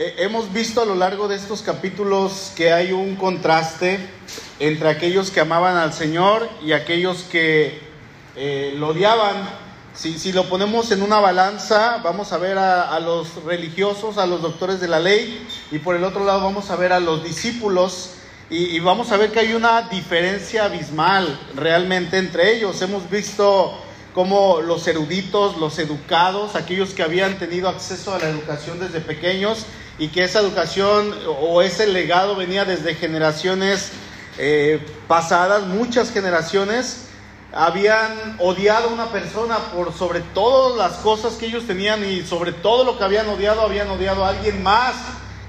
Eh, hemos visto a lo largo de estos capítulos que hay un contraste entre aquellos que amaban al Señor y aquellos que eh, lo odiaban. Si, lo ponemos en una balanza, vamos a ver a, los religiosos, a los doctores de la ley, y por el otro lado vamos a ver a los discípulos, y, y vamos a ver que hay una diferencia abismal realmente entre ellos. Hemos visto cómo los eruditos, los educados, aquellos que habían tenido acceso a la educación desde pequeños, y que esa educación o ese legado venía desde generaciones eh, pasadas, muchas generaciones, habían odiado a una persona por sobre todas las cosas que ellos tenían y sobre todo lo que habían odiado, habían odiado a alguien más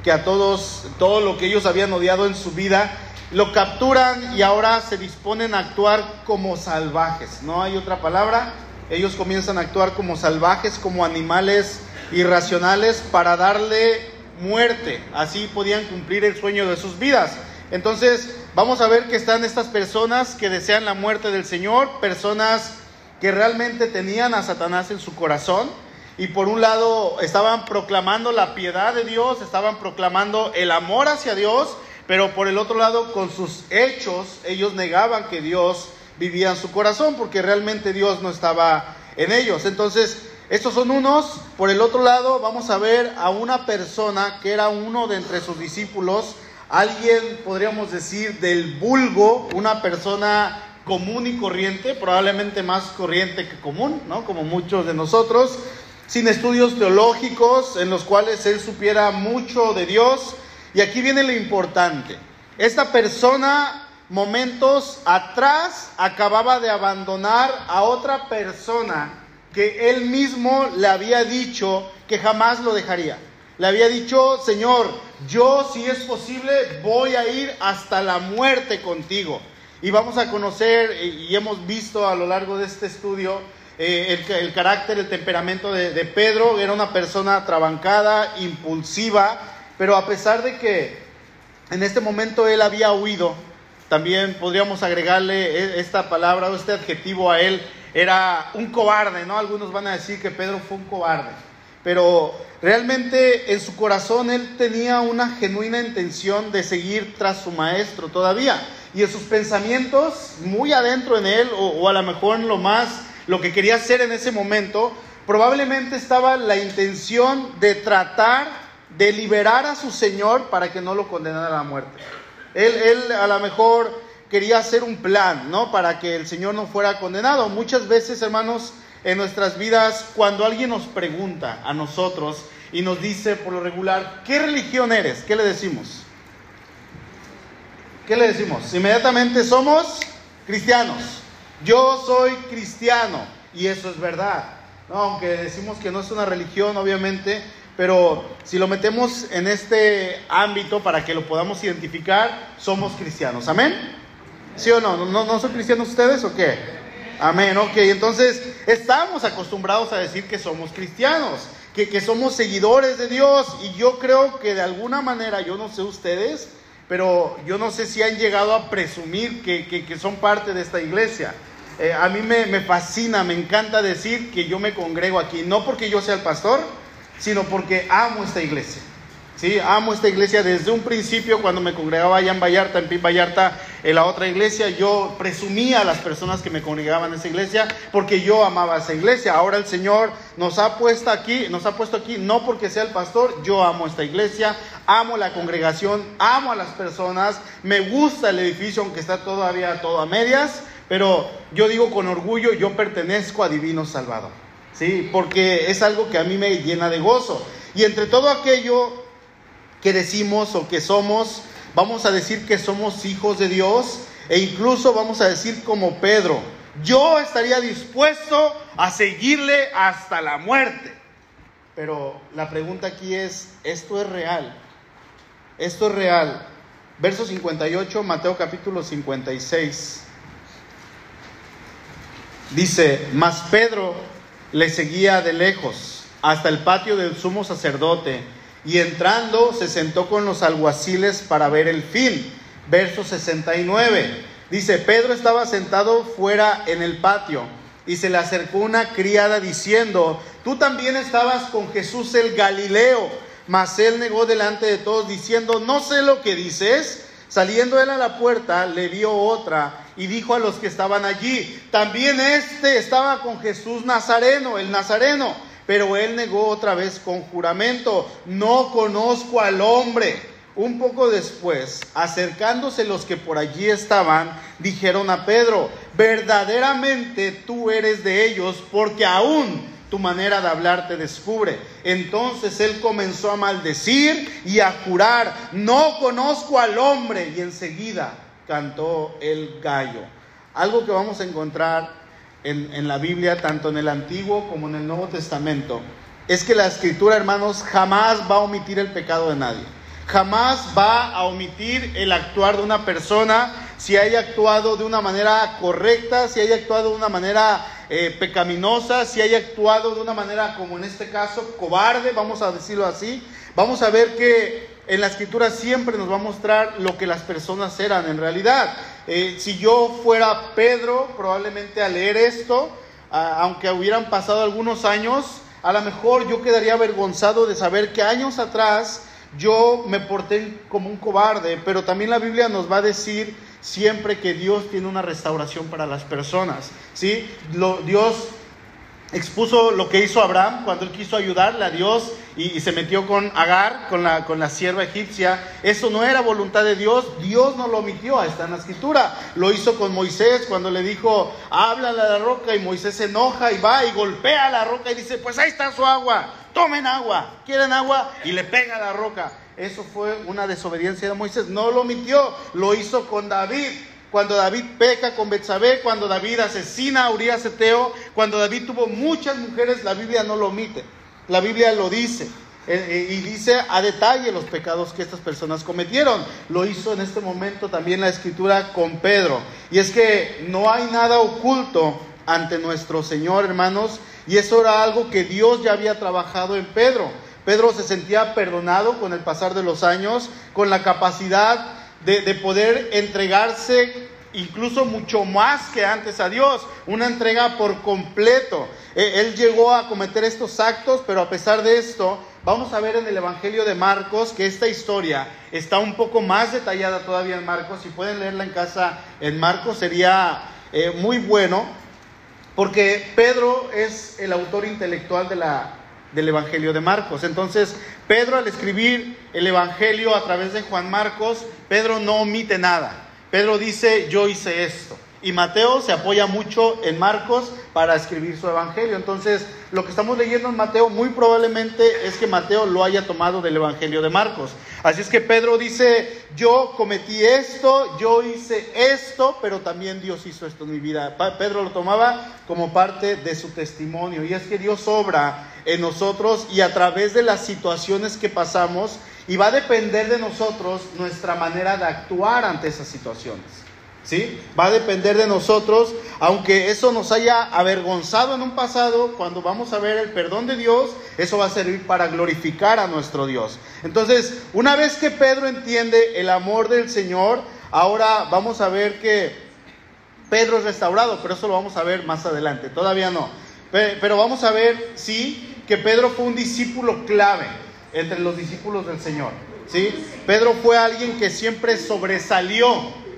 que a todos, todo lo que ellos habían odiado en su vida. Lo capturan y ahora se disponen a actuar como salvajes, no hay otra palabra. Ellos comienzan a actuar como salvajes, como animales irracionales para darle muerte. Así podían cumplir el sueño de sus vidas. Entonces, vamos a ver que están estas personas que desean la muerte del Señor, personas que realmente tenían a Satanás en su corazón y por un lado estaban proclamando la piedad de Dios, estaban proclamando el amor hacia Dios, pero por el otro lado con sus hechos ellos negaban que Dios vivía en su corazón porque realmente Dios no estaba en ellos. Entonces, estos son unos. Por el otro lado, vamos a ver a una persona que era uno de entre sus discípulos, alguien, podríamos decir, del vulgo, una persona común y corriente, probablemente más corriente que común, ¿no? Como muchos de nosotros, sin estudios teológicos en los cuales él supiera mucho de Dios. Y aquí viene lo importante. Esta persona, momentos atrás, acababa de abandonar a otra persona que él mismo le había dicho que jamás lo dejaría. Le había dicho, Señor, yo si es posible voy a ir hasta la muerte contigo. Y vamos a conocer y hemos visto a lo largo de este estudio eh, el, carácter, el temperamento de, de Pedro. Era una persona trabancada, impulsiva, pero a pesar de que en este momento él había huido, también podríamos agregarle e, esta palabra o este adjetivo a él, era un cobarde, ¿no? Algunos van a decir que Pedro fue un cobarde, pero realmente en su corazón él tenía una genuina intención de seguir tras su maestro todavía. Y en sus pensamientos, muy adentro en él, o, a lo mejor en lo más, lo que quería hacer en ese momento, probablemente estaba la intención de tratar de liberar a su Señor para que no lo condenara a la muerte. Él, él a lo mejor quería hacer un plan, ¿no? Para que el Señor no fuera condenado. Muchas veces, hermanos, en nuestras vidas, cuando alguien nos pregunta a nosotros y nos dice por lo regular, ¿qué religión eres? ¿Qué le decimos? ¿Qué le decimos? Inmediatamente somos cristianos. Yo soy cristiano y eso es verdad. ¿no? Aunque decimos que no es una religión, obviamente, pero si lo metemos en este ámbito para que lo podamos identificar, somos cristianos. Amén. ¿Sí o no? ¿No, son cristianos ustedes o qué? Amén, ok. Entonces, estamos acostumbrados a decir que somos cristianos, que, somos seguidores de Dios. Y yo creo que de alguna manera, yo no sé ustedes, pero yo no sé si han llegado a presumir que, que, son parte de esta iglesia. Eh, a mí me, me, fascina, me encanta decir que yo me congrego aquí, no porque yo sea el pastor, sino porque amo esta iglesia. Sí, amo esta iglesia desde un principio cuando me congregaba allá en Vallarta, en Pin Vallarta, en la otra iglesia, yo presumía a las personas que me congregaban en esa iglesia porque yo amaba esa iglesia. Ahora el Señor nos ha puesto aquí, nos ha puesto aquí no porque sea el pastor, yo amo esta iglesia, amo la congregación, amo a las personas, me gusta el edificio aunque está todavía todo a medias, pero yo digo con orgullo, yo pertenezco a Divino Salvador. Sí, porque es algo que a mí me llena de gozo. Y entre todo aquello que decimos o que somos, vamos a decir que somos hijos de Dios e incluso vamos a decir como Pedro, yo estaría dispuesto a seguirle hasta la muerte. Pero la pregunta aquí es, ¿esto es real? Esto es real. Verso 58, Mateo capítulo 56. Dice, mas Pedro le seguía de lejos hasta el patio del sumo sacerdote y entrando se sentó con los alguaciles para ver el fin. Verso 69. Dice, Pedro estaba sentado fuera en el patio y se le acercó una criada diciendo, tú también estabas con Jesús el Galileo. Mas él negó delante de todos diciendo, no sé lo que dices. Saliendo él a la puerta, le dio otra y dijo a los que estaban allí, también este estaba con Jesús Nazareno, el Nazareno. Pero él negó otra vez con juramento, no conozco al hombre. Un poco después, acercándose los que por allí estaban, dijeron a Pedro, verdaderamente tú eres de ellos, porque aún tu manera de hablar te descubre. Entonces él comenzó a maldecir y a jurar, no conozco al hombre. Y enseguida cantó el gallo. Algo que vamos a encontrar en, la Biblia, tanto en el Antiguo como en el Nuevo Testamento, es que la escritura, hermanos, jamás va a omitir el pecado de nadie. Jamás va a omitir el actuar de una persona si haya actuado de una manera correcta, si haya actuado de una manera eh, pecaminosa, si haya actuado de una manera como en este caso, cobarde, vamos a decirlo así. Vamos a ver que en la escritura siempre nos va a mostrar lo que las personas eran en realidad. Eh, si yo fuera Pedro, probablemente al leer esto, aunque hubieran pasado algunos años, a lo mejor yo quedaría avergonzado de saber que años atrás yo me porté como un cobarde, pero también la Biblia nos va a decir siempre que Dios tiene una restauración para las personas. ¿sí? Lo, Dios expuso lo que hizo Abraham cuando él quiso ayudarle a Dios y, se metió con Agar, con la, con la sierva egipcia. Eso no era voluntad de Dios, Dios no lo omitió, está en la escritura. Lo hizo con Moisés cuando le dijo, háblale a la roca y Moisés se enoja y va y golpea la roca y dice, pues ahí está su agua, tomen agua, quieren agua y le pega la roca. Eso fue una desobediencia de Moisés, no lo omitió, lo hizo con David cuando David peca con Betsabé, cuando David asesina a Urias Eteo, cuando David tuvo muchas mujeres, la Biblia no lo omite. La Biblia lo dice. Eh, eh, y dice a detalle los pecados que estas personas cometieron. Lo hizo en este momento también la escritura con Pedro. Y es que no hay nada oculto ante nuestro Señor, hermanos. Y eso era algo que Dios ya había trabajado en Pedro. Pedro se sentía perdonado con el pasar de los años, con la capacidad de, poder entregarse incluso mucho más que antes a Dios, una entrega por completo. E, él llegó a cometer estos actos, pero a pesar de esto, vamos a ver en el Evangelio de Marcos que esta historia está un poco más detallada todavía en Marcos. Si pueden leerla en casa en Marcos sería eh, muy bueno, porque Pedro es el autor intelectual de la, del Evangelio de Marcos. Entonces, Pedro al escribir el Evangelio a través de Juan Marcos, Pedro no omite nada. Pedro dice, yo hice esto. Y Mateo se apoya mucho en Marcos para escribir su evangelio. Entonces, lo que estamos leyendo en Mateo muy probablemente es que Mateo lo haya tomado del evangelio de Marcos. Así es que Pedro dice, yo cometí esto, yo hice esto, pero también Dios hizo esto en mi vida. Pedro lo tomaba como parte de su testimonio. Y es que Dios obra en nosotros y a través de las situaciones que pasamos, y va a depender de nosotros nuestra manera de actuar ante esas situaciones. ¿Sí? Va a depender de nosotros, aunque eso nos haya avergonzado en un pasado, cuando vamos a ver el perdón de Dios, eso va a servir para glorificar a nuestro Dios. Entonces, una vez que Pedro entiende el amor del Señor, ahora vamos a ver que Pedro es restaurado, pero eso lo vamos a ver más adelante, todavía no. Pero vamos a ver, sí, que Pedro fue un discípulo clave entre los discípulos del Señor. ¿sí? Pedro fue alguien que siempre sobresalió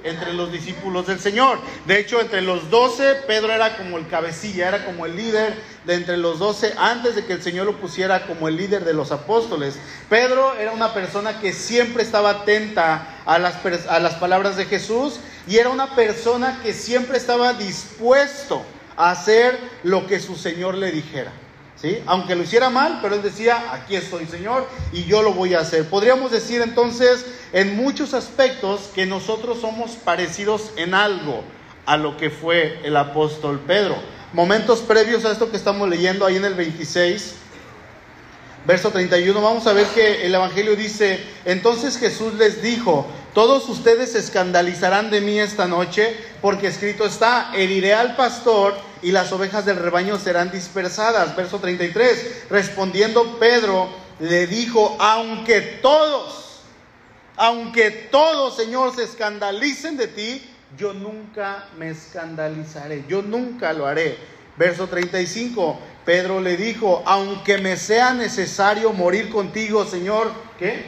entre los discípulos del Señor. De hecho, entre los doce, Pedro era como el cabecilla, era como el líder de entre los doce, antes de que el Señor lo pusiera como el líder de los apóstoles. Pedro era una persona que siempre estaba atenta a las, palabras de Jesús y era una persona que siempre estaba dispuesto a hacer lo que su Señor le dijera. Aunque lo hiciera mal, pero él decía, aquí estoy Señor y yo lo voy a hacer. Podríamos decir entonces en muchos aspectos que nosotros somos parecidos en algo a lo que fue el apóstol Pedro. Momentos previos a esto que estamos leyendo ahí en el 26, verso 31, vamos a ver que el Evangelio dice, entonces Jesús les dijo, todos ustedes se escandalizarán de mí esta noche, porque escrito está, heriré al pastor y las ovejas del rebaño serán dispersadas. Verso 33, respondiendo Pedro, le dijo, aunque todos, aunque todos, Señor, se escandalicen de ti, yo nunca me escandalizaré, yo nunca lo haré. Verso 35, Pedro le dijo, aunque me sea necesario morir contigo, Señor, ¿qué?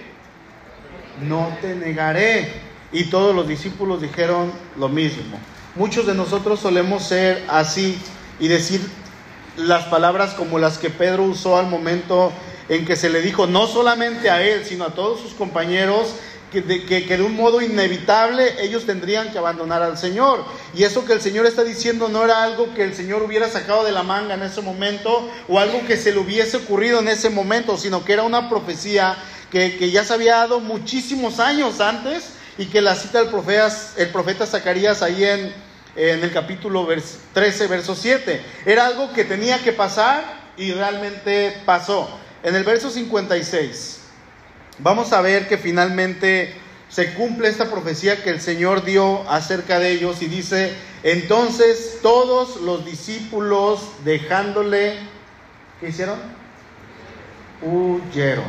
No te negaré. Y todos los discípulos dijeron lo mismo. Muchos de nosotros solemos ser así y decir las palabras como las que Pedro usó al momento en que se le dijo, no solamente a él, sino a todos sus compañeros, que de, un modo inevitable ellos tendrían que abandonar al Señor. Y eso que el Señor está diciendo no era algo que el Señor hubiera sacado de la manga en ese momento o algo que se le hubiese ocurrido en ese momento, sino que era una profecía que, que ya se había dado muchísimos años antes y que la cita el profeta, el profeta Zacarías ahí en, en el capítulo 13, verso 7. Era algo que tenía que pasar y realmente pasó. En el verso 56 vamos a ver que finalmente se cumple esta profecía que el Señor dio acerca de ellos y dice, entonces todos los discípulos dejándole, ¿qué hicieron? Huyeron,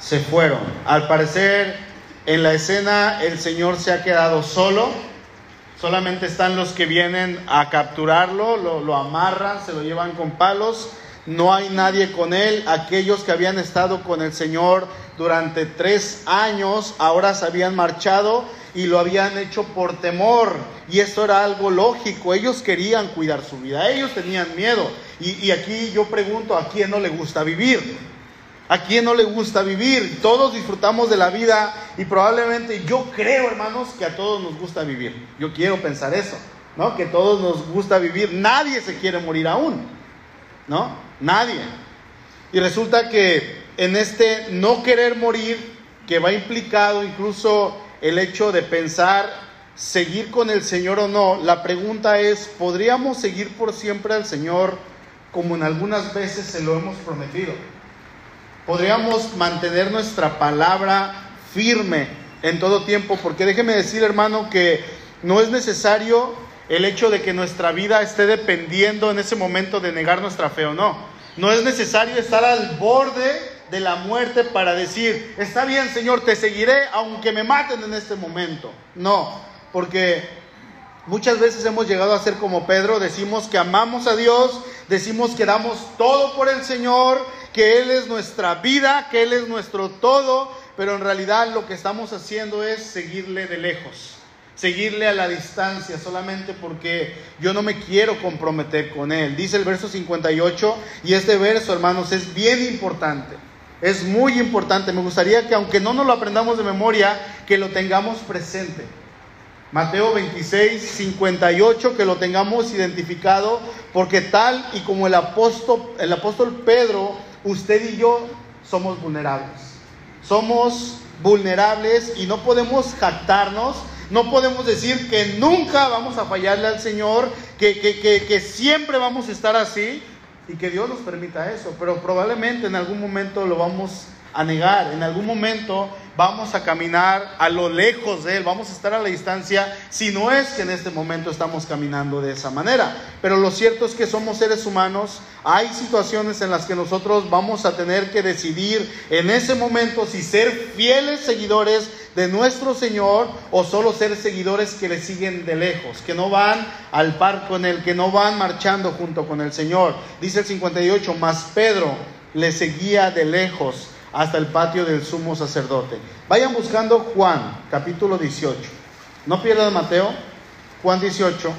se fueron. Al parecer en la escena el Señor se ha quedado solo, solamente están los que vienen a capturarlo, lo, amarran, se lo llevan con palos no hay nadie con él. Aquellos que habían estado con el Señor durante tres años, ahora se habían marchado y lo habían hecho por temor. Y esto era algo lógico. Ellos querían cuidar su vida, ellos tenían miedo. Y, aquí yo pregunto, ¿a quién no le gusta vivir? ¿A quién no le gusta vivir? Todos disfrutamos de la vida y probablemente yo creo, hermanos, que a todos nos gusta vivir. Yo quiero pensar eso, ¿no? Que a todos nos gusta vivir. Nadie se quiere morir aún, ¿no? Nadie. Y resulta que en este no querer morir, que va implicado incluso el hecho de pensar seguir con el Señor o no, la pregunta es, ¿podríamos seguir por siempre al Señor como en algunas veces se lo hemos prometido? ¿Podríamos mantener nuestra palabra firme en todo tiempo? Porque déjeme decir, hermano, que no es necesario el hecho de que nuestra vida esté dependiendo en ese momento de negar nuestra fe o no. No es necesario estar al borde de la muerte para decir, está bien Señor, te seguiré aunque me maten en este momento. No, porque muchas veces hemos llegado a ser como Pedro, decimos que amamos a Dios, decimos que damos todo por el Señor, que Él es nuestra vida, que Él es nuestro todo, pero en realidad lo que estamos haciendo es seguirle de lejos seguirle a la distancia solamente porque yo no me quiero comprometer con Él. Dice el verso 58 y este verso, hermanos, es bien importante. Es muy importante. Me gustaría que aunque no nos lo aprendamos de memoria, que lo tengamos presente. Mateo 26, 58, que lo tengamos identificado, porque tal y como el apóstol, el apóstol Pedro, usted y yo somos vulnerables. Somos vulnerables y no podemos jactarnos no podemos decir que nunca vamos a fallarle al Señor, que, que, siempre vamos a estar así y que Dios nos permita eso, pero probablemente en algún momento lo vamos a negar, en algún momento vamos a caminar a lo lejos de Él, vamos a estar a la distancia, si no es que en este momento estamos caminando de esa manera. Pero lo cierto es que somos seres humanos, hay situaciones en las que nosotros vamos a tener que decidir en ese momento si ser fieles seguidores de nuestro Señor o solo ser seguidores que le siguen de lejos, que no van al par con Él, que no van marchando junto con el Señor. Dice el 58, más Pedro le seguía de lejos hasta el patio del sumo sacerdote. Vayan buscando Juan, capítulo 18. No pierdan Mateo, Juan 18.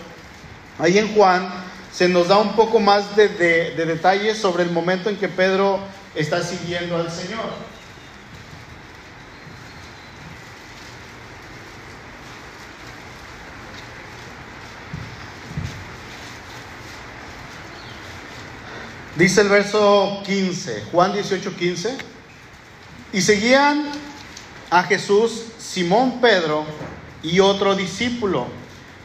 Ahí en Juan se nos da un poco más de, de detalles sobre el momento en que Pedro está siguiendo al Señor. Dice el verso 15, Juan 18, 15. Y seguían a Jesús Simón Pedro y otro discípulo.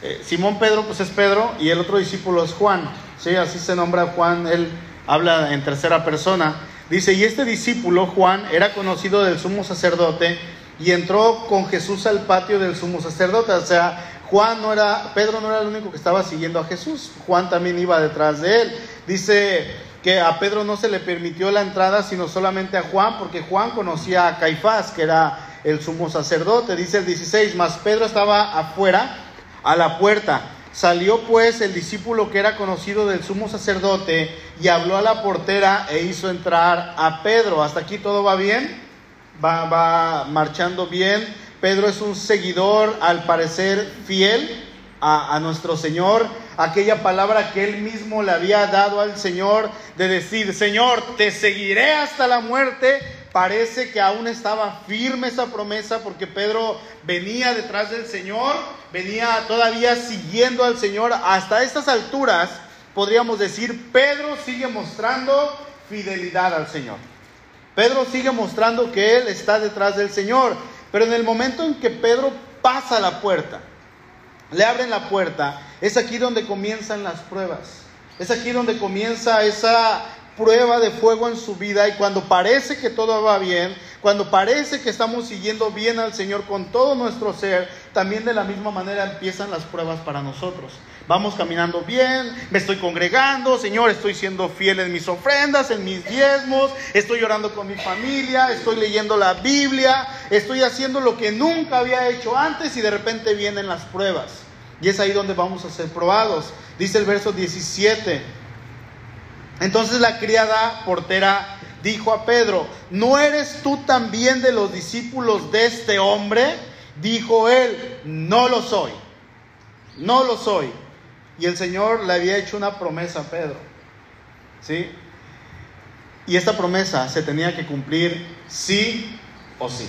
Eh, Simón Pedro, pues es Pedro, y el otro discípulo es Juan. Sí, así se nombra Juan, él habla en tercera persona. Dice, y este discípulo, Juan, era conocido del sumo sacerdote y entró con Jesús al patio del sumo sacerdote. O sea, Juan no era, Pedro no era el único que estaba siguiendo a Jesús, Juan también iba detrás de él. Dice que a Pedro no se le permitió la entrada, sino solamente a Juan, porque Juan conocía a Caifás, que era el sumo sacerdote. Dice el 16, más Pedro estaba afuera, a la puerta. Salió pues el discípulo que era conocido del sumo sacerdote y habló a la portera e hizo entrar a Pedro. Hasta aquí todo va bien, va, va marchando bien. Pedro es un seguidor, al parecer fiel a, nuestro Señor. Aquella palabra que él mismo le había dado al Señor de decir, Señor, te seguiré hasta la muerte parece que aún estaba firme esa promesa porque Pedro venía detrás del Señor, venía todavía siguiendo al Señor. Hasta estas alturas podríamos decir, Pedro sigue mostrando fidelidad al Señor. Pedro sigue mostrando que él está detrás del Señor. Pero en el momento en que Pedro pasa la puerta, le abren la puerta, es aquí donde comienzan las pruebas. Es aquí donde comienza esa prueba de fuego en su vida y cuando parece que todo va bien, cuando parece que estamos siguiendo bien al Señor con todo nuestro ser, también de la misma manera empiezan las pruebas para nosotros. Vamos caminando bien, me estoy congregando, Señor, estoy siendo fiel en mis ofrendas, en mis diezmos, estoy orando con mi familia, estoy leyendo la Biblia, estoy haciendo lo que nunca había hecho antes y de repente vienen las pruebas. Y es ahí donde vamos a ser probados. Dice el verso 17. Entonces la criada portera dijo a Pedro, ¿no eres tú también de los discípulos de este hombre? Dijo él, no lo soy, no lo soy. Y el Señor le había hecho una promesa a Pedro, ¿sí? Y esta promesa se tenía que cumplir sí o sí.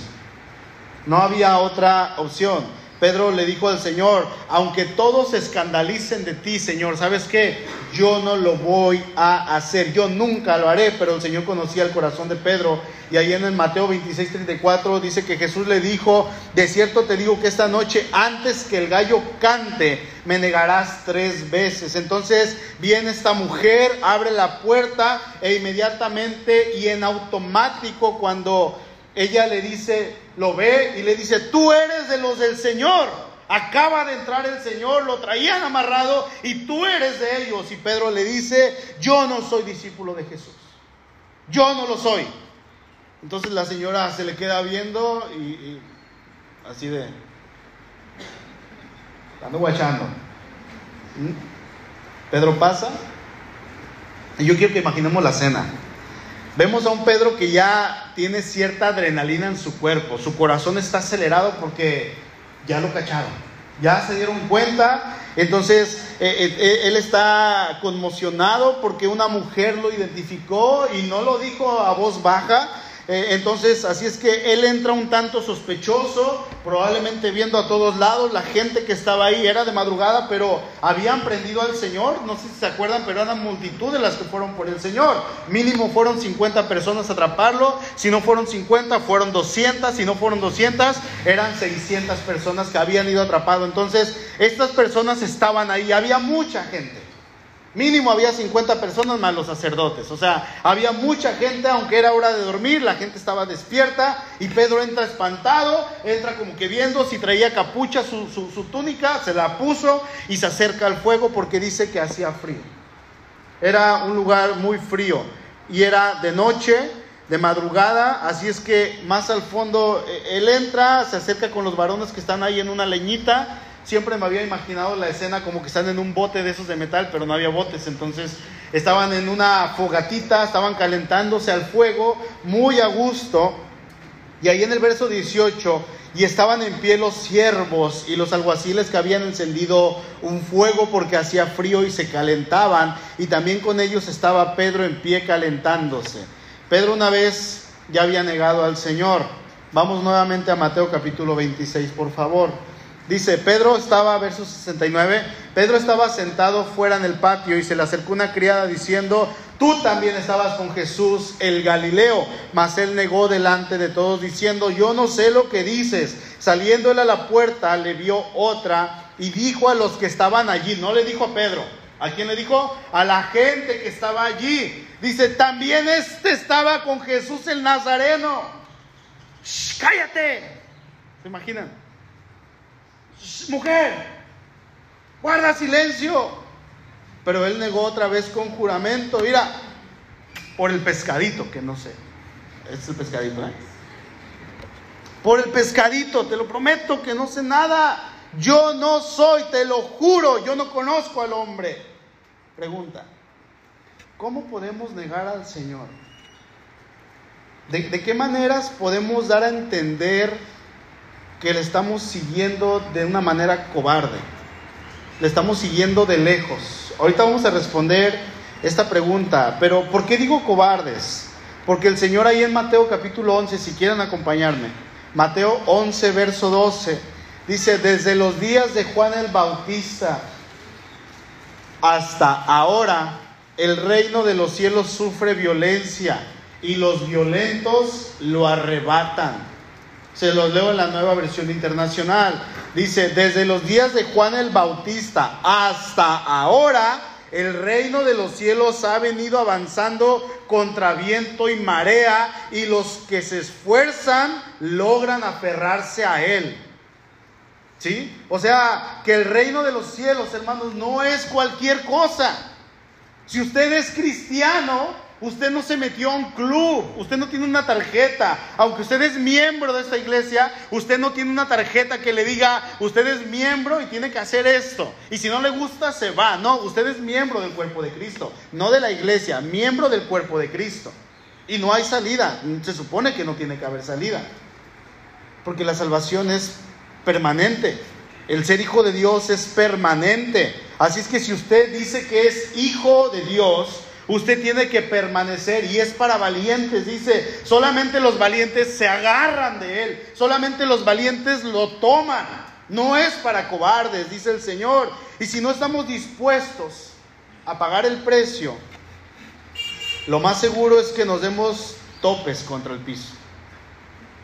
No había otra opción. Pedro le dijo al Señor, aunque todos se escandalicen de ti, Señor, ¿sabes qué? Yo no lo voy a hacer, yo nunca lo haré, pero el Señor conocía el corazón de Pedro. Y ahí en el Mateo 26, 34 dice que Jesús le dijo, de cierto te digo que esta noche, antes que el gallo cante, me negarás tres veces. Entonces viene esta mujer, abre la puerta e inmediatamente y en automático cuando ella le dice, lo ve y le dice, tú eres de los del Señor. Acaba de entrar el Señor, lo traían amarrado y tú eres de ellos. Y Pedro le dice, yo no soy discípulo de Jesús. Yo no lo soy. Entonces la señora se le queda viendo y, así de, ando guachando. ¿Mm? Pedro pasa y yo quiero que imaginemos la cena. Vemos a un Pedro que ya tiene cierta adrenalina en su cuerpo, su corazón está acelerado porque ya lo cacharon, ya se dieron cuenta, entonces eh, eh, eh, él está conmocionado porque una mujer lo identificó y no lo dijo a voz baja, eh, entonces, así es que él entra un tanto sospechoso, probablemente viendo a todos lados, la gente que estaba ahí era de madrugada, pero habían prendido al Señor, no sé si se acuerdan, pero eran multitud de las que fueron por el Señor. Mínimo fueron 50 personas a atraparlo, si no fueron 50, fueron 200, si no fueron 200, eran 600 personas que habían ido atrapado. Entonces, estas personas estaban ahí, había mucha gente. Mínimo había 50 personas más los sacerdotes. O sea, había mucha gente, aunque era hora de dormir, la gente estaba despierta y Pedro entra espantado, entra como que viendo si traía capucha su, su, túnica, se la puso y se acerca al fuego porque dice que hacía frío. Era un lugar muy frío y era de noche, de madrugada, así es que más al fondo eh, él entra, se acerca con los varones que están ahí en una leñita siempre me había imaginado la escena como que están en un bote de esos de metal, pero no había botes, entonces estaban en una fogatita, estaban calentándose al fuego, muy a gusto. Y ahí en el verso 18, y estaban en pie los siervos y los alguaciles que habían encendido un fuego porque hacía frío y se calentaban, y también con ellos estaba Pedro en pie calentándose. Pedro una vez ya había negado al Señor. Vamos nuevamente a Mateo capítulo 26, por favor. Dice, Pedro estaba, verso 69, Pedro estaba sentado fuera en el patio y se le acercó una criada diciendo, tú también estabas con Jesús el Galileo. Mas él negó delante de todos diciendo, yo no sé lo que dices. Saliendo él a la puerta, le vio otra y dijo a los que estaban allí, no le dijo a Pedro, ¿a quién le dijo? A la gente que estaba allí. Dice, también este estaba con Jesús el Nazareno. cállate. ¿Se imaginan? Mujer, guarda silencio. Pero él negó otra vez con juramento, mira, por el pescadito, que no sé. es el pescadito, ¿eh? Por el pescadito, te lo prometo que no sé nada. yo no soy, te lo juro, yo no conozco al hombre. Pregunta, ¿cómo podemos negar al Señor? ¿De, qué maneras podemos dar a entender que le estamos siguiendo de una manera cobarde? Le estamos siguiendo de lejos. Ahorita vamos a responder esta pregunta, pero ¿por qué digo cobardes? Porque el Señor ahí en Mateo capítulo 11, si quieren acompañarme, Mateo 11, verso 12, dice, desde los días de Juan el Bautista hasta ahora, el reino de los cielos sufre violencia y los violentos lo arrebatan. Se los leo en la nueva versión internacional. Dice, desde los días de Juan el Bautista hasta ahora, el reino de los cielos ha venido avanzando contra viento y marea y los que se esfuerzan logran aferrarse a él. ¿Sí? O sea, que el reino de los cielos, hermanos, no es cualquier cosa. Si usted es cristiano, Usted no se metió a un club, usted no tiene una tarjeta. Aunque usted es miembro de esta iglesia, usted no tiene una tarjeta que le diga, usted es miembro y tiene que hacer esto. Y si no le gusta, se va. No, usted es miembro del cuerpo de Cristo, no de la iglesia, miembro del cuerpo de Cristo. Y no hay salida, se supone que no tiene que haber salida. Porque la salvación es permanente. El ser hijo de Dios es permanente. Así es que si usted dice que es hijo de Dios, Usted tiene que permanecer y es para valientes, dice, solamente los valientes se agarran de él, solamente los valientes lo toman, no es para cobardes, dice el Señor. Y si no estamos dispuestos a pagar el precio, lo más seguro es que nos demos topes contra el piso.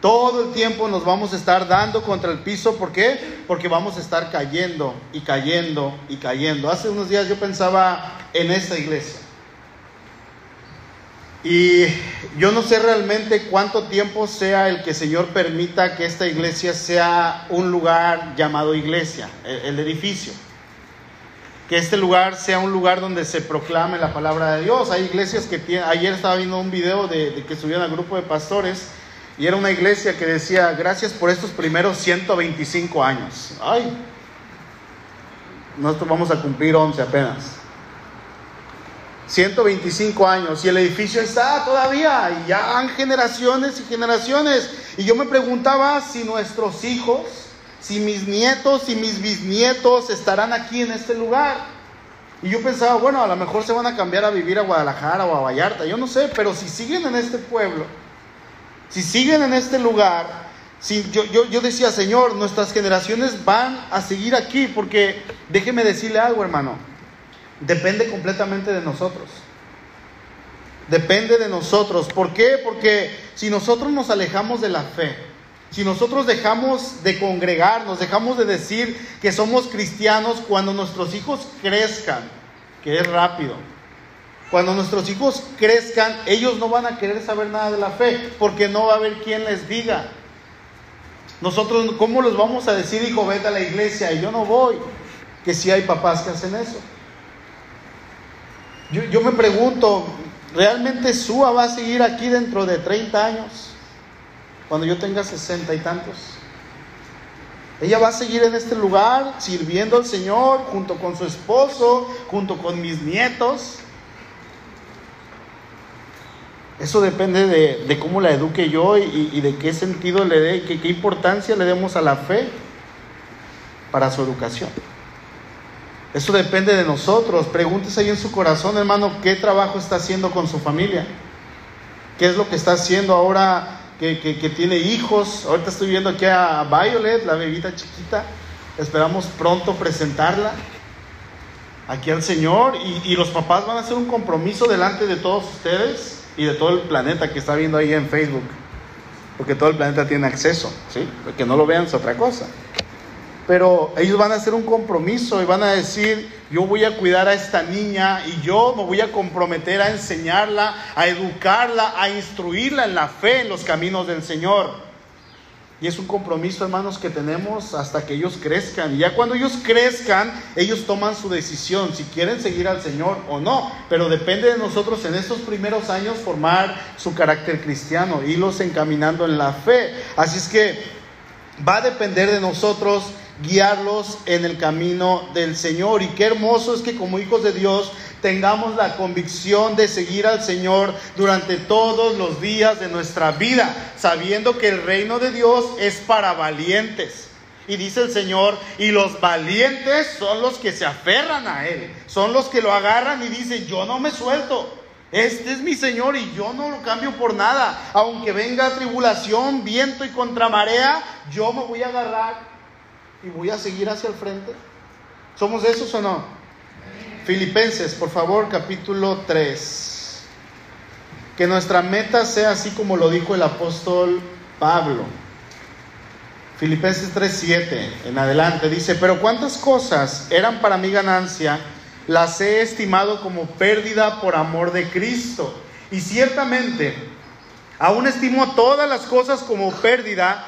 Todo el tiempo nos vamos a estar dando contra el piso. ¿Por qué? Porque vamos a estar cayendo y cayendo y cayendo. Hace unos días yo pensaba en esta iglesia. Y yo no sé realmente cuánto tiempo sea el que el Señor permita que esta iglesia sea un lugar llamado iglesia, el, edificio. Que este lugar sea un lugar donde se proclame la palabra de Dios. Hay iglesias que tienen, ayer estaba viendo un video de, de que subían al grupo de pastores y era una iglesia que decía, gracias por estos primeros 125 años. Ay, nosotros vamos a cumplir 11 apenas. 125 años y el edificio está todavía y ya han generaciones y generaciones. Y yo me preguntaba si nuestros hijos, si mis nietos y mis bisnietos estarán aquí en este lugar. Y yo pensaba, bueno, a lo mejor se van a cambiar a vivir a Guadalajara o a Vallarta, yo no sé, pero si siguen en este pueblo, si siguen en este lugar, si, yo, yo, yo decía, Señor, nuestras generaciones van a seguir aquí, porque déjeme decirle algo, hermano depende completamente de nosotros. Depende de nosotros. ¿Por qué? Porque si nosotros nos alejamos de la fe, si nosotros dejamos de congregarnos, dejamos de decir que somos cristianos cuando nuestros hijos crezcan, que es rápido, cuando nuestros hijos crezcan, ellos no van a querer saber nada de la fe, porque no va a haber quien les diga. Nosotros, ¿cómo los vamos a decir, hijo, vete a la iglesia? Y yo no voy. Que si hay papás que hacen eso. Yo, me pregunto, ¿realmente Sua va a seguir aquí dentro de 30 años? Cuando yo tenga 60 y tantos. Ella va a seguir en este lugar sirviendo al Señor junto con su esposo, junto con mis nietos. Eso depende de, cómo la eduque yo y, de qué sentido le dé, qué importancia le demos a la fe para su educación. Eso depende de nosotros. Pregúntese ahí en su corazón, hermano, qué trabajo está haciendo con su familia. ¿Qué es lo que está haciendo ahora que, tiene hijos? Ahorita estoy viendo aquí a Violet, la bebita chiquita. Esperamos pronto presentarla aquí al Señor. Y, y los papás van a hacer un compromiso delante de todos ustedes y de todo el planeta que está viendo ahí en Facebook. Porque todo el planeta tiene acceso, ¿sí? Porque no lo vean es otra cosa pero ellos van a hacer un compromiso y van a decir, yo voy a cuidar a esta niña y yo me voy a comprometer a enseñarla, a educarla, a instruirla en la fe, en los caminos del Señor. Y es un compromiso, hermanos, que tenemos hasta que ellos crezcan. Y ya cuando ellos crezcan, ellos toman su decisión, si quieren seguir al Señor o no. Pero depende de nosotros en estos primeros años formar su carácter cristiano, irlos encaminando en la fe. Así es que va a depender de nosotros guiarlos en el camino del Señor. Y qué hermoso es que como hijos de Dios tengamos la convicción de seguir al Señor durante todos los días de nuestra vida, sabiendo que el reino de Dios es para valientes. Y dice el Señor, y los valientes son los que se aferran a Él, son los que lo agarran y dicen, yo no me suelto. Este es mi Señor y yo no lo cambio por nada. Aunque venga tribulación, viento y contramarea, yo me voy a agarrar y voy a seguir hacia el frente. ¿Somos esos o no? Filipenses, por favor, capítulo 3. Que nuestra meta sea así como lo dijo el apóstol Pablo. Filipenses 3:7 en adelante dice, pero cuántas cosas eran para mi ganancia, las he estimado como pérdida por amor de Cristo. Y ciertamente, aún estimo todas las cosas como pérdida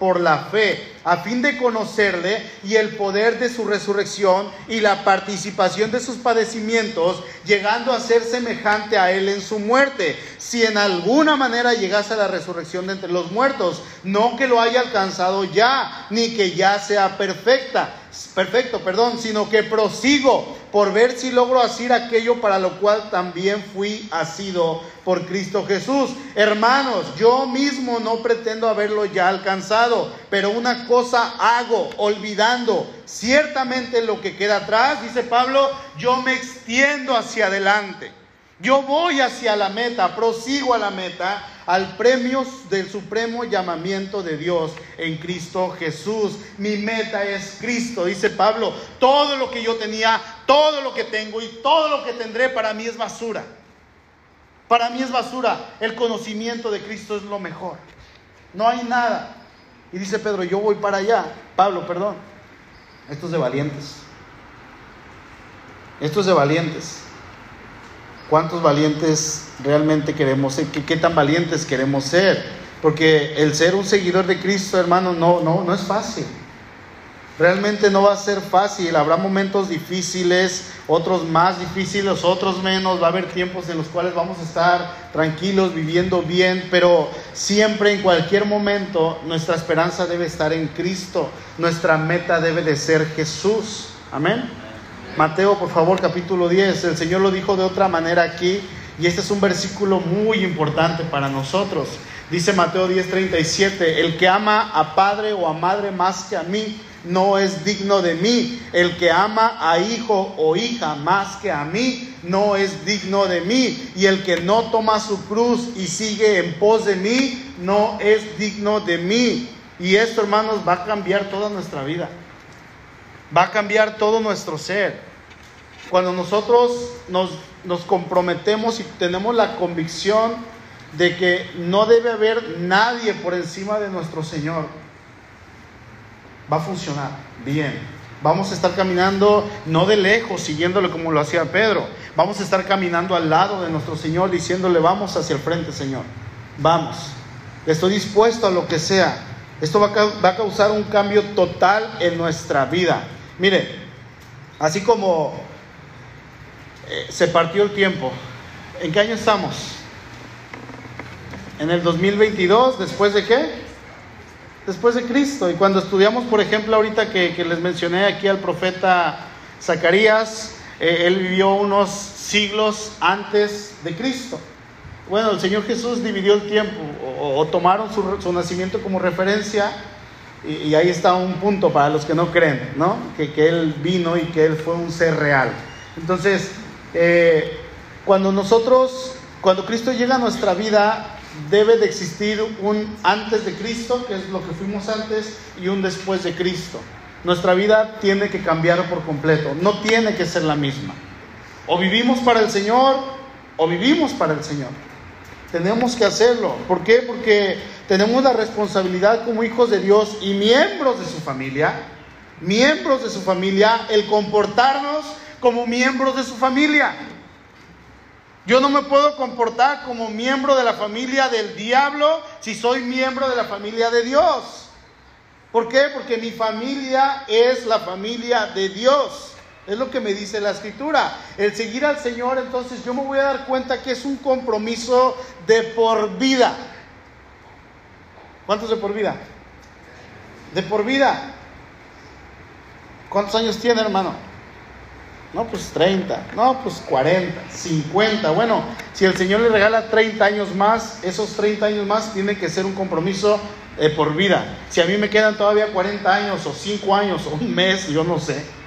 por la fe, a fin de conocerle y el poder de su resurrección y la participación de sus padecimientos, llegando a ser semejante a él en su muerte, si en alguna manera llegase a la resurrección de entre los muertos, no que lo haya alcanzado ya, ni que ya sea perfecta, perfecto, perdón, sino que prosigo por ver si logro hacer aquello para lo cual también fui asido por Cristo Jesús. Hermanos, yo mismo no pretendo haberlo ya alcanzado, pero una cosa hago, olvidando ciertamente lo que queda atrás, dice Pablo, yo me extiendo hacia adelante. Yo voy hacia la meta, prosigo a la meta, al premio del supremo llamamiento de Dios en Cristo Jesús. Mi meta es Cristo, dice Pablo. Todo lo que yo tenía, todo lo que tengo y todo lo que tendré para mí es basura. Para mí es basura. El conocimiento de Cristo es lo mejor. No hay nada. Y dice Pedro, yo voy para allá. Pablo, perdón. Esto es de valientes. Esto es de valientes. ¿Cuántos valientes realmente queremos ser? ¿Qué, tan valientes queremos ser? Porque el ser un seguidor de Cristo, hermano, no, no, no es fácil. Realmente no va a ser fácil. Habrá momentos difíciles, otros más difíciles, otros menos. Va a haber tiempos en los cuales vamos a estar tranquilos, viviendo bien, pero siempre, en cualquier momento, nuestra esperanza debe estar en Cristo. Nuestra meta debe de ser Jesús. Amén. Mateo, por favor, capítulo 10. El Señor lo dijo de otra manera aquí y este es un versículo muy importante para nosotros. Dice Mateo 10:37, el que ama a padre o a madre más que a mí, no es digno de mí. El que ama a hijo o hija más que a mí, no es digno de mí. Y el que no toma su cruz y sigue en pos de mí, no es digno de mí. Y esto, hermanos, va a cambiar toda nuestra vida va a cambiar todo nuestro ser. Cuando nosotros nos, nos comprometemos y tenemos la convicción de que no debe haber nadie por encima de nuestro Señor, va a funcionar bien. Vamos a estar caminando no de lejos, siguiéndole como lo hacía Pedro. Vamos a estar caminando al lado de nuestro Señor, diciéndole, vamos hacia el frente, Señor. Vamos. Estoy dispuesto a lo que sea. Esto va a, va a causar un cambio total en nuestra vida. Mire, así como eh, se partió el tiempo, ¿en qué año estamos? En el 2022, ¿después de qué? Después de Cristo. Y cuando estudiamos, por ejemplo, ahorita que, les mencioné aquí al profeta Zacarías, eh, él vivió unos siglos antes de Cristo. Bueno, el Señor Jesús dividió el tiempo o, tomaron su, su nacimiento como referencia y, ahí está un punto para los que no creen, ¿no? Que, Él vino y que Él fue un ser real. Entonces, eh, cuando nosotros, cuando Cristo llega a nuestra vida, debe de existir un antes de Cristo, que es lo que fuimos antes, y un después de Cristo. Nuestra vida tiene que cambiar por completo, no tiene que ser la misma. O vivimos para el Señor o vivimos para el Señor. Tenemos que hacerlo. ¿Por qué? Porque tenemos la responsabilidad como hijos de Dios y miembros de su familia, miembros de su familia, el comportarnos como miembros de su familia. Yo no me puedo comportar como miembro de la familia del diablo si soy miembro de la familia de Dios. ¿Por qué? Porque mi familia es la familia de Dios. Es lo que me dice la escritura. El seguir al Señor, entonces yo me voy a dar cuenta que es un compromiso de por vida. ¿Cuántos de por vida? De por vida. ¿Cuántos años tiene, hermano? No, pues 30, no, pues 40, 50. Bueno, si el Señor le regala 30 años más, esos 30 años más tienen que ser un compromiso eh, por vida. Si a mí me quedan todavía 40 años o 5 años o un mes, yo no sé.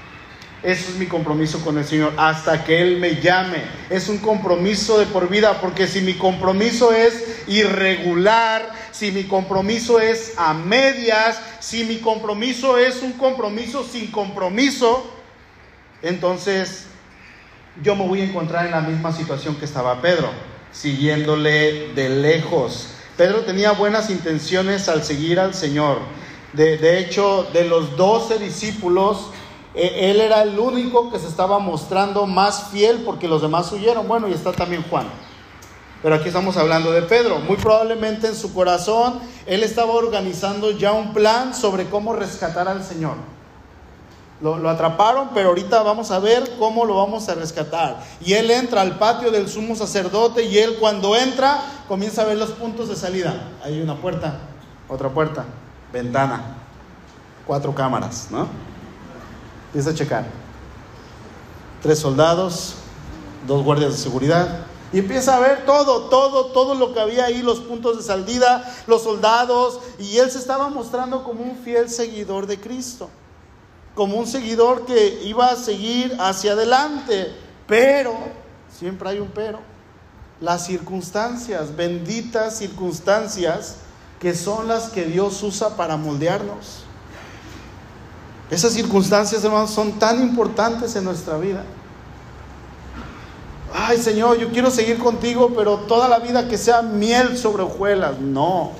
Eso es mi compromiso con el Señor hasta que Él me llame. Es un compromiso de por vida, porque si mi compromiso es irregular, si mi compromiso es a medias, si mi compromiso es un compromiso sin compromiso, entonces yo me voy a encontrar en la misma situación que estaba Pedro, siguiéndole de lejos. Pedro tenía buenas intenciones al seguir al Señor. De, hecho, de los doce discípulos, él era el único que se estaba mostrando más fiel porque los demás huyeron. Bueno, y está también Juan. Pero aquí estamos hablando de Pedro. Muy probablemente en su corazón él estaba organizando ya un plan sobre cómo rescatar al Señor. Lo, atraparon, pero ahorita vamos a ver cómo lo vamos a rescatar. Y él entra al patio del sumo sacerdote y él cuando entra comienza a ver los puntos de salida. Hay una puerta, otra puerta, ventana, cuatro cámaras, ¿no? Empieza a checar. Tres soldados, dos guardias de seguridad. Y empieza a ver todo, todo, todo lo que había ahí, los puntos de salida, los soldados. Y él se estaba mostrando como un fiel seguidor de Cristo. Como un seguidor que iba a seguir hacia adelante. Pero, siempre hay un pero. Las circunstancias, benditas circunstancias, que son las que Dios usa para moldearnos. Esas circunstancias, hermanos, son tan importantes en nuestra vida. Ay, Señor, yo quiero seguir contigo, pero toda la vida que sea miel sobre hojuelas. No.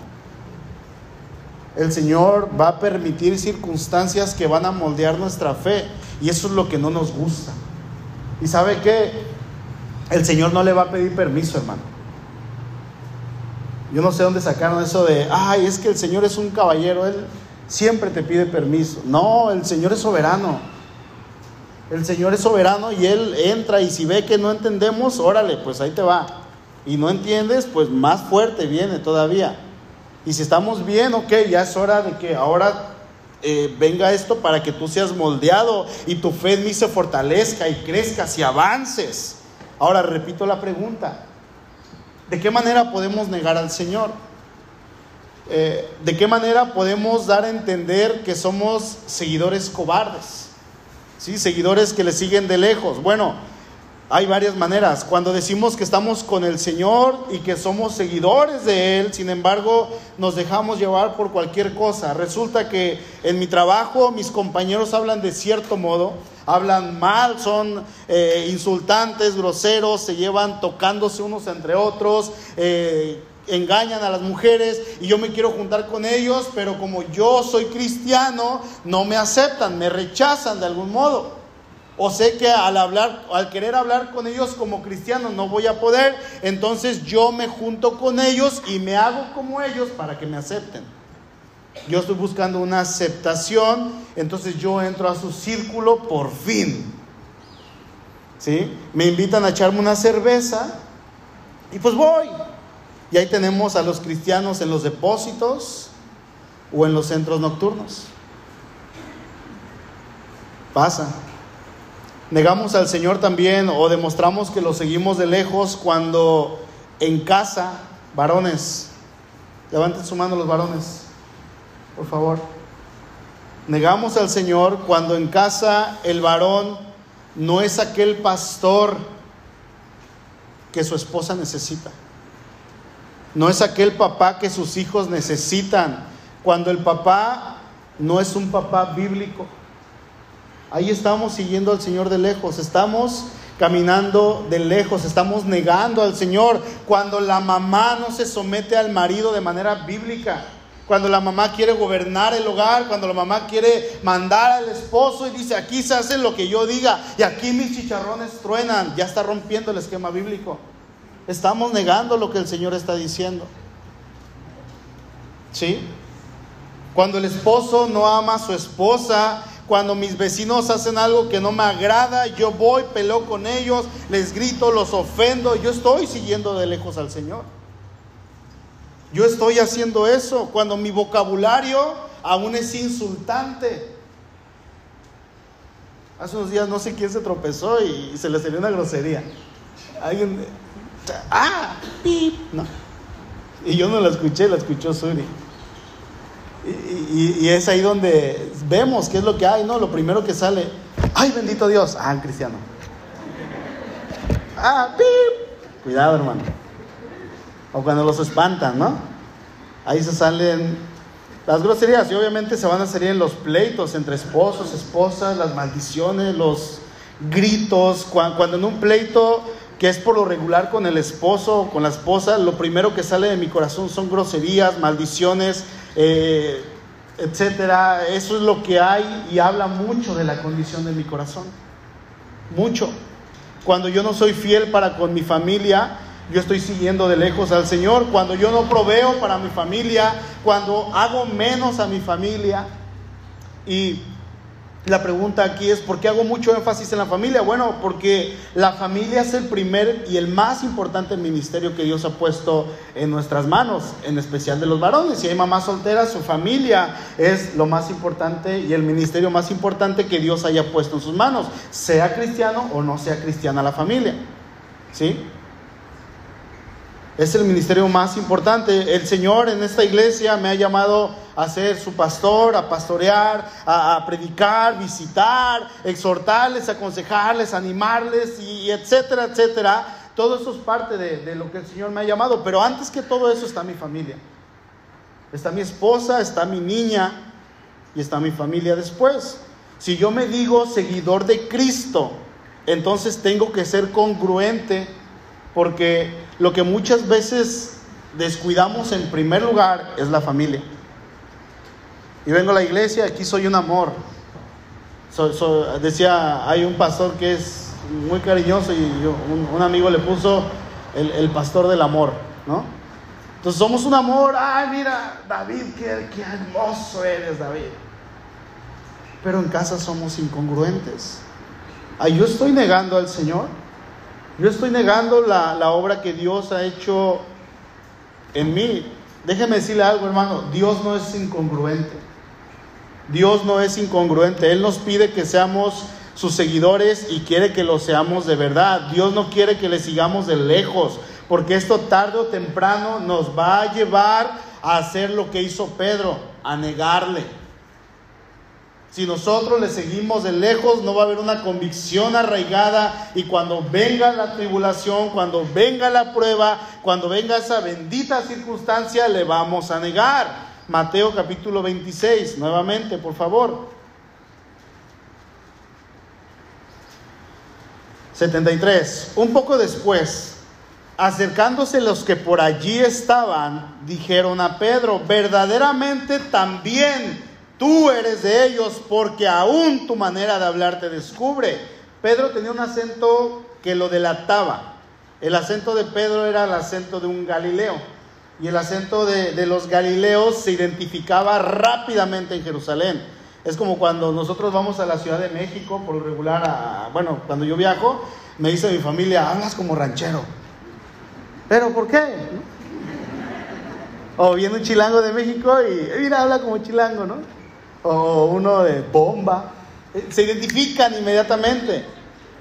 El Señor va a permitir circunstancias que van a moldear nuestra fe. Y eso es lo que no nos gusta. ¿Y sabe qué? El Señor no le va a pedir permiso, hermano. Yo no sé dónde sacaron eso de, ay, es que el Señor es un caballero. Él, siempre te pide permiso. No, el Señor es soberano. El Señor es soberano y Él entra y si ve que no entendemos, órale, pues ahí te va. Y no entiendes, pues más fuerte viene todavía. Y si estamos bien, ok, ya es hora de que ahora eh, venga esto para que tú seas moldeado y tu fe en mí se fortalezca y crezcas y avances. Ahora repito la pregunta. ¿De qué manera podemos negar al Señor? Eh, ¿de qué manera podemos dar a entender que somos seguidores cobardes? ¿Sí? Seguidores que le siguen de lejos. Bueno, hay varias maneras. Cuando decimos que estamos con el Señor y que somos seguidores de Él, sin embargo, nos dejamos llevar por cualquier cosa. Resulta que en mi trabajo mis compañeros hablan de cierto modo, hablan mal, son eh, insultantes, groseros, se llevan tocándose unos entre otros. Eh, engañan a las mujeres y yo me quiero juntar con ellos, pero como yo soy cristiano, no me aceptan, me rechazan de algún modo. O sé que al hablar, al querer hablar con ellos como cristiano no voy a poder, entonces yo me junto con ellos y me hago como ellos para que me acepten. Yo estoy buscando una aceptación, entonces yo entro a su círculo por fin. ¿Sí? Me invitan a echarme una cerveza y pues voy. Y ahí tenemos a los cristianos en los depósitos o en los centros nocturnos. Pasa. Negamos al Señor también o demostramos que lo seguimos de lejos cuando en casa, varones, levanten su mano los varones, por favor. Negamos al Señor cuando en casa el varón no es aquel pastor que su esposa necesita. No es aquel papá que sus hijos necesitan. Cuando el papá no es un papá bíblico. Ahí estamos siguiendo al Señor de lejos. Estamos caminando de lejos. Estamos negando al Señor. Cuando la mamá no se somete al marido de manera bíblica. Cuando la mamá quiere gobernar el hogar, cuando la mamá quiere mandar al esposo y dice, aquí se hace lo que yo diga y aquí mis chicharrones truenan, ya está rompiendo el esquema bíblico. Estamos negando lo que el Señor está diciendo. ¿Sí? Cuando el esposo no ama a su esposa, cuando mis vecinos hacen algo que no me agrada, yo voy, peleo con ellos, les grito, los ofendo, yo estoy siguiendo de lejos al Señor. Yo estoy haciendo eso cuando mi vocabulario aún es insultante. Hace unos días no sé quién se tropezó y se le salió una grosería. Alguien, ah, pip, no. Y yo no la escuché, la escuchó Suri. Y, es ahí donde vemos qué es lo que hay, ¿no? Lo primero que sale, ay, bendito Dios, ah, cristiano. Ah, pip. Cuidado, hermano. O cuando los espantan, ¿no? Ahí se salen las groserías y obviamente se van a salir en los pleitos entre esposos, esposas, las maldiciones, los gritos. Cuando, en un pleito que es por lo regular con el esposo o con la esposa, lo primero que sale de mi corazón son groserías, maldiciones, eh, etcétera. Eso es lo que hay y habla mucho de la condición de mi corazón. Mucho. Cuando yo no soy fiel para con mi familia, yo estoy siguiendo de lejos al Señor, cuando yo no proveo para mi familia, cuando hago menos a mi familia. Y la pregunta aquí es, ¿por qué hago mucho énfasis en la familia? Bueno, porque la familia es el primer y el más importante ministerio que Dios ha puesto en nuestras manos, en especial de los varones. Si hay mamás solteras, su familia es lo más importante y el ministerio más importante que Dios haya puesto en sus manos, sea cristiano o no sea cristiana la familia. ¿Sí? Es el ministerio más importante. El Señor en esta iglesia me ha llamado a ser su pastor, a pastorear, a, predicar, visitar, exhortarles, aconsejarles, animarles y, etcétera, etcétera. Todo eso es parte de, de lo que el Señor me ha llamado. Pero antes que todo eso está mi familia. Está mi esposa, está mi niña y está mi familia después. Si yo me digo seguidor de Cristo, entonces tengo que ser congruente porque lo que muchas veces descuidamos en primer lugar es la familia. Y vengo a la iglesia, aquí soy un amor. decía, hay un pastor que es muy cariñoso y un, amigo le puso el, pastor del amor, ¿no? Entonces somos un amor, ay mira, David, qué, hermoso eres, David. Pero en casa somos incongruentes. Ay, yo estoy negando al Señor. Yo estoy negando la, obra que Dios ha hecho en mí. Déjeme decirle algo, hermano. Dios no es incongruente. Dios no es incongruente. Él nos pide que seamos sus seguidores y quiere que lo seamos de verdad. Dios no quiere que le sigamos de lejos, porque esto tarde o temprano nos va a llevar a hacer lo que hizo Pedro, a negarle. Si nosotros le seguimos de lejos, no va a haber una convicción arraigada y cuando venga la tribulación, cuando venga la prueba, cuando venga esa bendita circunstancia, le vamos a negar. Mateo capítulo 26, nuevamente, por favor. 73. Un poco después, acercándose los que por allí estaban, dijeron a Pedro, verdaderamente también Tú eres de ellos porque aún tu manera de hablar te descubre. Pedro tenía un acento que lo delataba. El acento de Pedro era el acento de un Galileo. Y el acento de, los Galileos se identificaba rápidamente en Jerusalén. Es como cuando nosotros vamos a la Ciudad de México, por lo regular, bueno, cuando yo viajo, me dice mi familia, hablas como ranchero. ¿Pero por qué? O viene un chilango de México y, mira, habla como chilango, ¿no? o uno de bomba, eh, se identifican inmediatamente.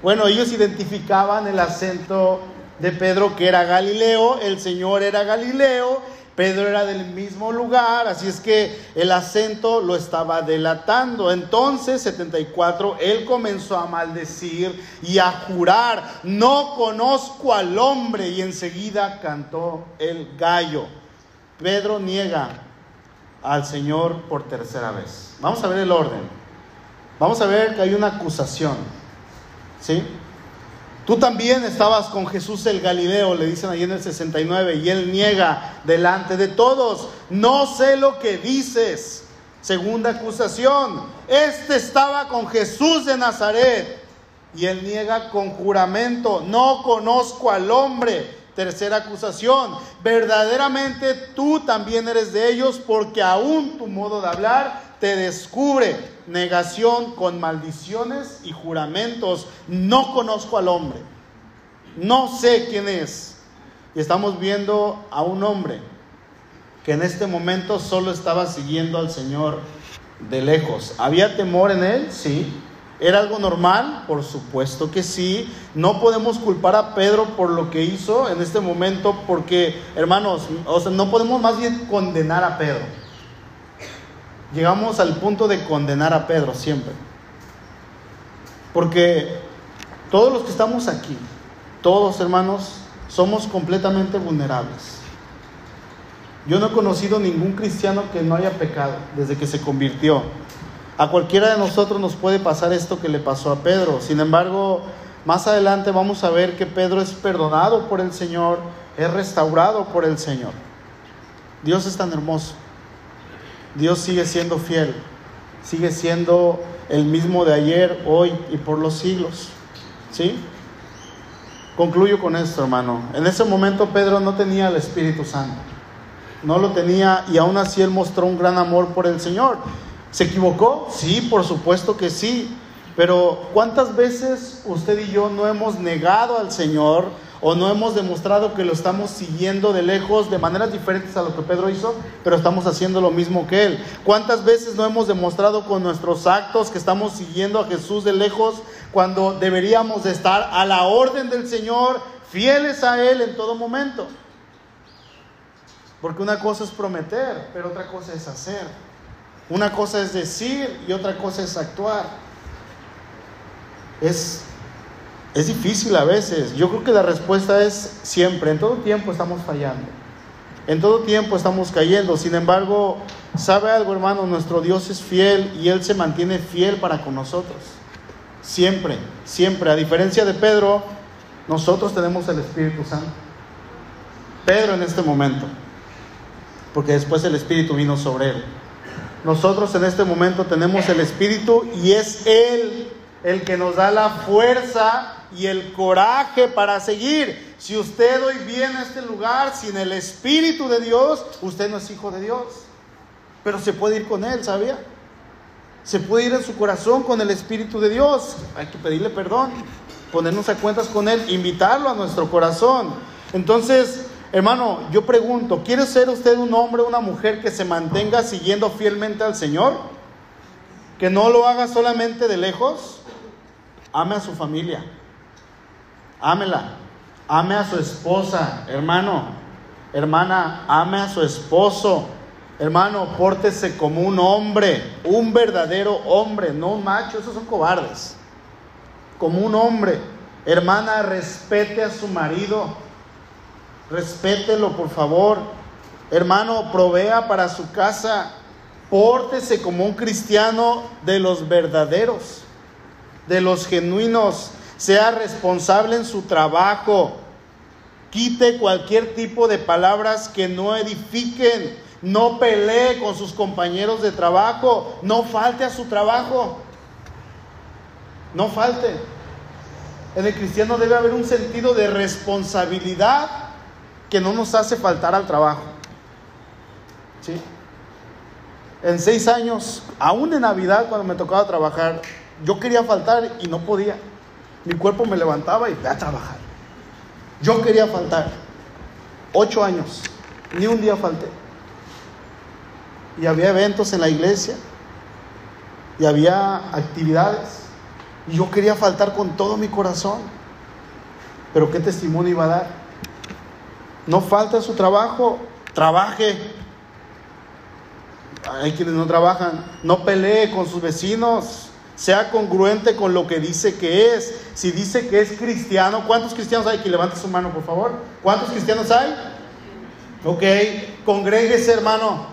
Bueno, ellos identificaban el acento de Pedro que era Galileo, el Señor era Galileo, Pedro era del mismo lugar, así es que el acento lo estaba delatando. Entonces, 74, él comenzó a maldecir y a jurar, no conozco al hombre, y enseguida cantó el gallo. Pedro niega al Señor por tercera vez. Vamos a ver el orden. Vamos a ver que hay una acusación. ¿Sí? Tú también estabas con Jesús el Galileo, le dicen ahí en el 69, y él niega delante de todos, no sé lo que dices. Segunda acusación, este estaba con Jesús de Nazaret, y él niega con juramento, no conozco al hombre. Tercera acusación, verdaderamente tú también eres de ellos porque aún tu modo de hablar te descubre negación con maldiciones y juramentos. No conozco al hombre, no sé quién es. Y estamos viendo a un hombre que en este momento solo estaba siguiendo al Señor de lejos. ¿Había temor en él? Sí. ¿Era algo normal? Por supuesto que sí. No podemos culpar a Pedro por lo que hizo en este momento porque, hermanos, no podemos más bien condenar a Pedro. Llegamos al punto de condenar a Pedro siempre. Porque todos los que estamos aquí, todos hermanos, somos completamente vulnerables. Yo no he conocido ningún cristiano que no haya pecado desde que se convirtió. A cualquiera de nosotros nos puede pasar esto que le pasó a Pedro. Sin embargo, más adelante vamos a ver que Pedro es perdonado por el Señor, es restaurado por el Señor. Dios es tan hermoso. Dios sigue siendo fiel. Sigue siendo el mismo de ayer, hoy y por los siglos. ¿Sí? Concluyo con esto, hermano. En ese momento Pedro no tenía el Espíritu Santo no lo tenía y aún así él mostró un gran amor por el Señor. ¿Se equivocó? Sí, por supuesto que sí. Pero ¿cuántas veces usted y yo no hemos negado al Señor o no hemos demostrado que lo estamos siguiendo de lejos de maneras diferentes a lo que Pedro hizo, pero estamos haciendo lo mismo que él? ¿Cuántas veces no hemos demostrado con nuestros actos que estamos siguiendo a Jesús de lejos cuando deberíamos de estar a la orden del Señor, fieles a Él en todo momento? Porque una cosa es prometer, pero otra cosa es hacer. Una cosa es decir y otra cosa es actuar. Es, es difícil a veces. Yo creo que la respuesta es siempre. En todo tiempo estamos fallando. En todo tiempo estamos cayendo. Sin embargo, ¿sabe algo, hermano? Nuestro Dios es fiel y Él se mantiene fiel para con nosotros. Siempre, siempre. A diferencia de Pedro, nosotros tenemos el Espíritu Santo. Pedro en este momento porque después el Espíritu vino sobre él. Nosotros en este momento tenemos el Espíritu y es Él el que nos da la fuerza y el coraje para seguir. Si usted hoy viene a este lugar sin el Espíritu de Dios, usted no es hijo de Dios. Pero se puede ir con Él, ¿sabía? Se puede ir en su corazón con el Espíritu de Dios. Hay que pedirle perdón, ponernos a cuentas con Él, invitarlo a nuestro corazón. Entonces, Hermano, yo pregunto, ¿quiere ser usted un hombre o una mujer que se mantenga siguiendo fielmente al Señor? Que no lo haga solamente de lejos. Ame a su familia. Ámela. Ame a su esposa, hermano. Hermana, ame a su esposo. Hermano, pórtese como un hombre, un verdadero hombre, no un macho, esos son cobardes. Como un hombre. Hermana, respete a su marido respételo por favor. Hermano, provea para su casa, pórtese como un cristiano de los verdaderos, de los genuinos, sea responsable en su trabajo, quite cualquier tipo de palabras que no edifiquen, no pelee con sus compañeros de trabajo, no falte a su trabajo, no falte. En el cristiano debe haber un sentido de responsabilidad que no nos hace faltar al trabajo. ¿Sí? En seis años, aún en Navidad, cuando me tocaba trabajar, yo quería faltar y no podía. Mi cuerpo me levantaba y ve a trabajar. Yo quería faltar. Ocho años, ni un día falté. Y había eventos en la iglesia, y había actividades, y yo quería faltar con todo mi corazón. Pero ¿qué testimonio iba a dar? No falta su trabajo, trabaje. Hay quienes no trabajan, no pelee con sus vecinos, sea congruente con lo que dice que es. Si dice que es cristiano, ¿cuántos cristianos hay? Que levante su mano, por favor. ¿Cuántos cristianos hay? Ok, congréguese, hermano.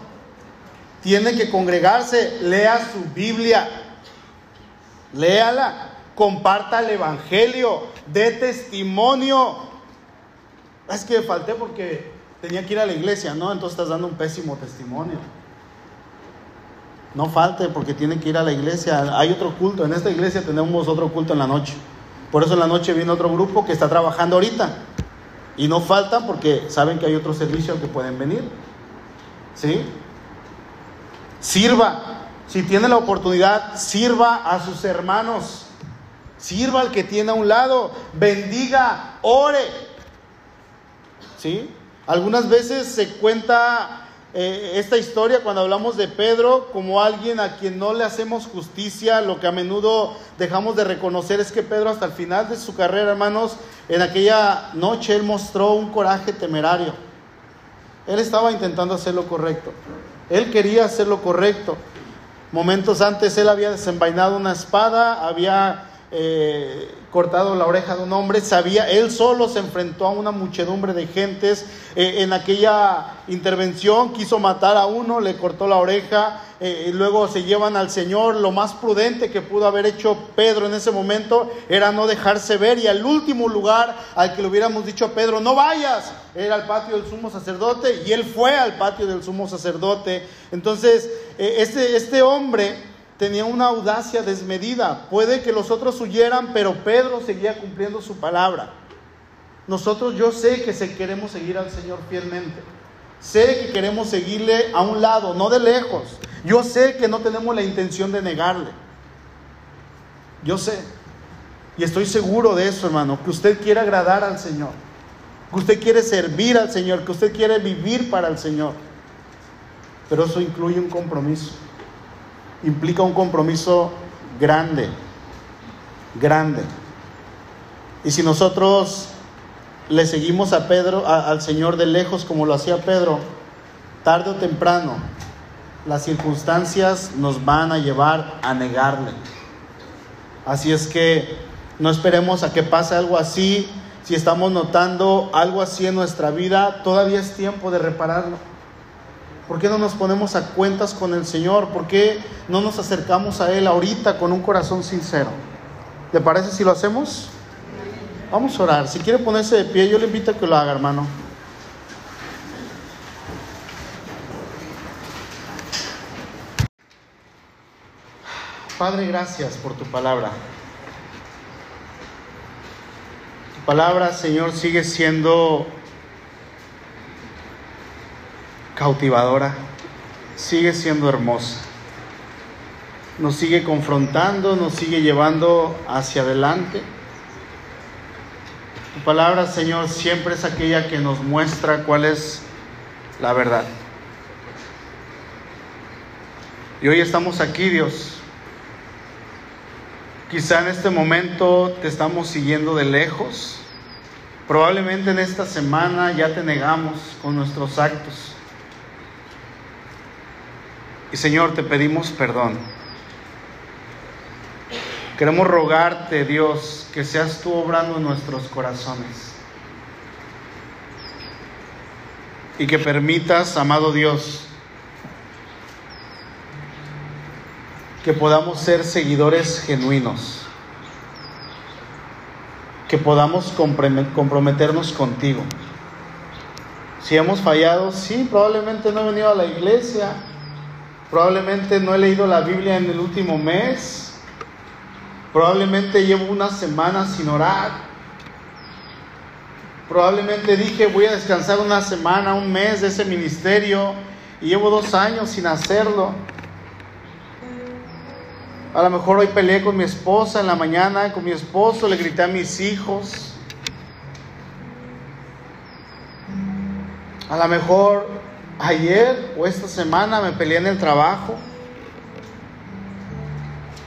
Tiene que congregarse, lea su Biblia, léala, comparta el Evangelio, dé testimonio es que falté porque tenía que ir a la iglesia, ¿no? Entonces estás dando un pésimo testimonio. No falte porque tiene que ir a la iglesia. Hay otro culto. En esta iglesia tenemos otro culto en la noche. Por eso en la noche viene otro grupo que está trabajando ahorita. Y no faltan porque saben que hay otro servicio al que pueden venir. ¿Sí? Sirva. Si tiene la oportunidad, sirva a sus hermanos. Sirva al que tiene a un lado. Bendiga, ore. ¿Sí? Algunas veces se cuenta eh, esta historia cuando hablamos de Pedro como alguien a quien no le hacemos justicia, lo que a menudo dejamos de reconocer es que Pedro hasta el final de su carrera, hermanos, en aquella noche él mostró un coraje temerario. Él estaba intentando hacer lo correcto. Él quería hacer lo correcto. Momentos antes él había desenvainado una espada, había eh, cortado la oreja de un hombre, sabía, él solo se enfrentó a una muchedumbre de gentes. Eh, en aquella intervención quiso matar a uno, le cortó la oreja, eh, y luego se llevan al Señor. Lo más prudente que pudo haber hecho Pedro en ese momento era no dejarse ver y al último lugar al que le hubiéramos dicho a Pedro, no vayas, era el patio del sumo sacerdote y él fue al patio del sumo sacerdote. Entonces, eh, este, este hombre tenía una audacia desmedida. Puede que los otros huyeran, pero Pedro seguía cumpliendo su palabra. Nosotros yo sé que se queremos seguir al Señor fielmente. Sé que queremos seguirle a un lado, no de lejos. Yo sé que no tenemos la intención de negarle. Yo sé. Y estoy seguro de eso, hermano, que usted quiere agradar al Señor. Que usted quiere servir al Señor, que usted quiere vivir para el Señor. Pero eso incluye un compromiso implica un compromiso grande, grande. Y si nosotros le seguimos a Pedro, al Señor de lejos como lo hacía Pedro, tarde o temprano, las circunstancias nos van a llevar a negarle. Así es que no esperemos a que pase algo así. Si estamos notando algo así en nuestra vida, todavía es tiempo de repararlo. ¿Por qué no nos ponemos a cuentas con el Señor? ¿Por qué no nos acercamos a Él ahorita con un corazón sincero? ¿Le parece si lo hacemos? Vamos a orar. Si quiere ponerse de pie, yo le invito a que lo haga, hermano. Padre, gracias por tu palabra. Tu palabra, Señor, sigue siendo cautivadora, sigue siendo hermosa. Nos sigue confrontando, nos sigue llevando hacia adelante. Tu palabra, Señor, siempre es aquella que nos muestra cuál es la verdad. Y hoy estamos aquí, Dios. Quizá en este momento te estamos siguiendo de lejos. Probablemente en esta semana ya te negamos con nuestros actos. Y Señor, te pedimos perdón. Queremos rogarte, Dios, que seas tú obrando en nuestros corazones. Y que permitas, amado Dios, que podamos ser seguidores genuinos. Que podamos comprometernos contigo. Si hemos fallado, sí, probablemente no he venido a la iglesia, Probablemente no he leído la Biblia en el último mes. Probablemente llevo una semana sin orar. Probablemente dije voy a descansar una semana, un mes de ese ministerio y llevo dos años sin hacerlo. A lo mejor hoy peleé con mi esposa en la mañana, con mi esposo, le grité a mis hijos. A lo mejor ayer o esta semana me peleé en el trabajo.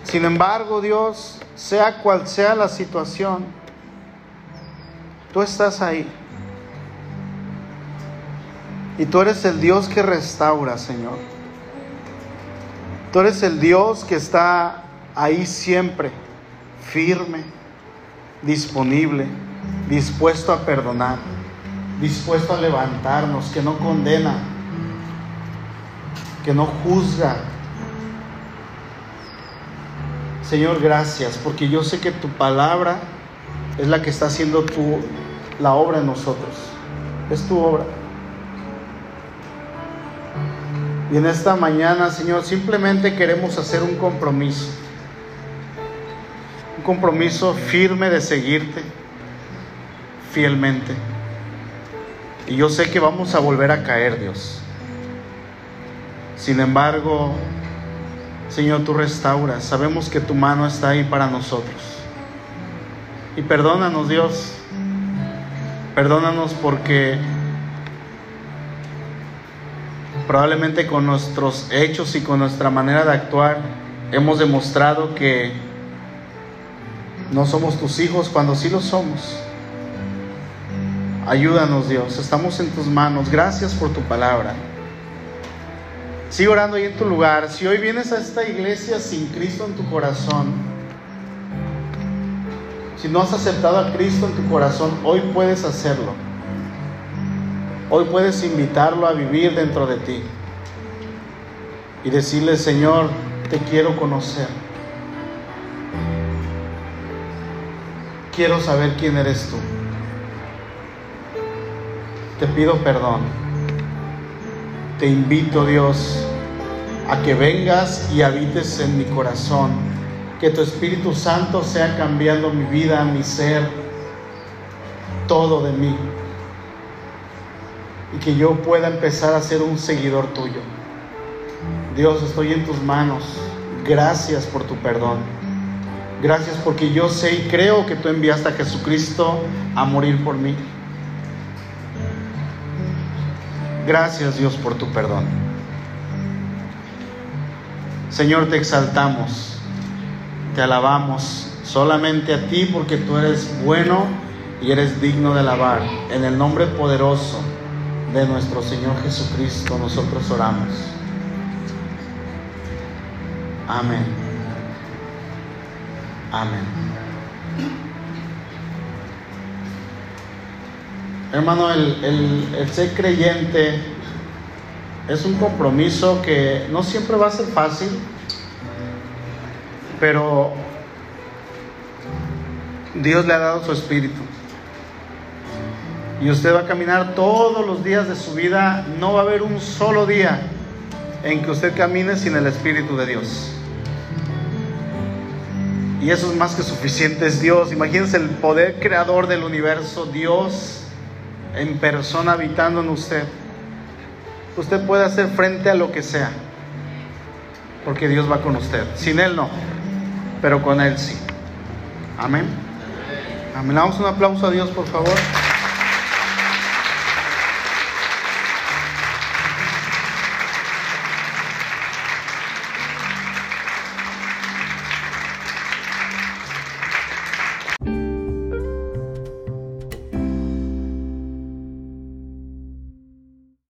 Sin embargo, Dios, sea cual sea la situación, tú estás ahí. Y tú eres el Dios que restaura, Señor. Tú eres el Dios que está ahí siempre, firme, disponible, dispuesto a perdonar, dispuesto a levantarnos, que no condena, que no juzga. Señor, gracias, porque yo sé que tu palabra es la que está haciendo tu, la obra en nosotros. Es tu obra. Y en esta mañana, Señor, simplemente queremos hacer un compromiso. Un compromiso firme de seguirte fielmente. Y yo sé que vamos a volver a caer, Dios. Sin embargo, Señor, tú restauras. Sabemos que tu mano está ahí para nosotros. Y perdónanos, Dios. Perdónanos porque probablemente con nuestros hechos y con nuestra manera de actuar hemos demostrado que no somos tus hijos cuando sí lo somos. Ayúdanos Dios, estamos en tus manos. Gracias por tu palabra. Sigue orando ahí en tu lugar. Si hoy vienes a esta iglesia sin Cristo en tu corazón, si no has aceptado a Cristo en tu corazón, hoy puedes hacerlo. Hoy puedes invitarlo a vivir dentro de ti y decirle, Señor, te quiero conocer. Quiero saber quién eres tú. Te pido perdón. Te invito, Dios, a que vengas y habites en mi corazón. Que tu Espíritu Santo sea cambiando mi vida, mi ser, todo de mí. Y que yo pueda empezar a ser un seguidor tuyo. Dios, estoy en tus manos. Gracias por tu perdón. Gracias porque yo sé y creo que tú enviaste a Jesucristo a morir por mí. Gracias Dios por tu perdón. Señor, te exaltamos, te alabamos solamente a ti porque tú eres bueno y eres digno de alabar. En el nombre poderoso de nuestro Señor Jesucristo nosotros oramos. Amén. Amén. Hermano, el, ser creyente es un compromiso que no siempre va a ser fácil, pero Dios le ha dado su espíritu. Y usted va a caminar todos los días de su vida. No va a haber un solo día en que usted camine sin el Espíritu de Dios. Y eso es más que suficiente, es Dios. Imagínense el poder creador del universo, Dios en persona habitando en usted. Usted puede hacer frente a lo que sea, porque Dios va con usted. Sin Él no, pero con Él sí. Amén. Amén. Damos un aplauso a Dios, por favor.